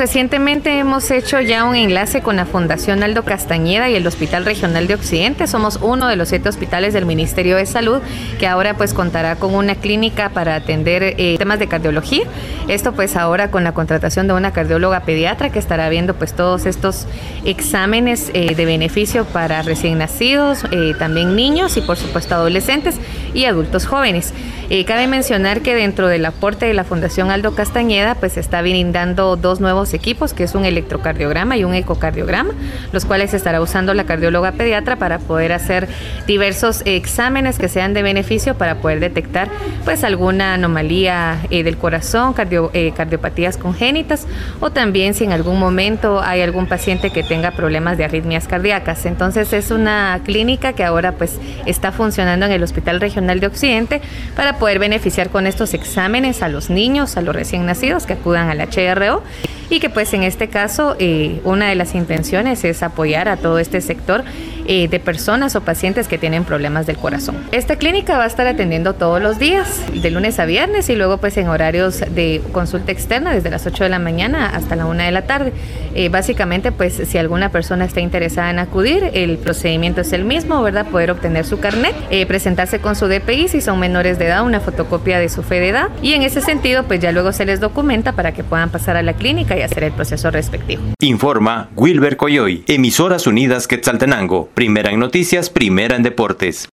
recientemente hemos hecho ya un enlace con la Fundación Aldo Castañeda y el Hospital Regional de Occidente. Somos uno de los siete hospitales del Ministerio de Salud que ahora pues contará con una clínica para atender eh, temas de cardiología. Esto pues ahora con la contratación de una cardióloga pediatra que estará viendo pues todos estos exámenes eh, de beneficio para recién nacidos, eh, también niños y por supuesto adolescentes y adultos jóvenes. cabe mencionar que dentro del aporte de la Fundación Aldo Castañeda pues está brindando dos nuevos equipos que es un electrocardiograma y un ecocardiograma, los cuales estará usando la cardióloga pediatra para poder hacer diversos exámenes que sean de beneficio para poder detectar pues alguna anomalía eh, del corazón, eh, cardiopatías congénitas o también si en algún momento hay algún paciente que tenga problemas de arritmias cardíacas. Entonces es una clínica que ahora pues está funcionando en el Hospital Regional de Occidente para poder beneficiar con estos exámenes a los niños, a los recién nacidos que acudan al HRO y que pues en este caso eh, una de las intenciones es apoyar a todo este sector de personas o pacientes que tienen problemas del corazón. Esta clínica va a estar atendiendo todos los días, de lunes a viernes y luego pues en horarios de consulta externa desde las 8 de la mañana hasta la 1 de la tarde. Eh, básicamente pues si alguna persona está interesada en acudir, el procedimiento es el mismo, ¿verdad? Poder obtener su carnet, eh, presentarse con su DPI si son menores de edad, una fotocopia de su fe de edad y en ese sentido pues ya luego se les documenta para que puedan pasar a la clínica y hacer el proceso respectivo. Informa Wilber Coyoy, Emisoras Unidas Quetzaltenango primera en noticias, primera en deportes.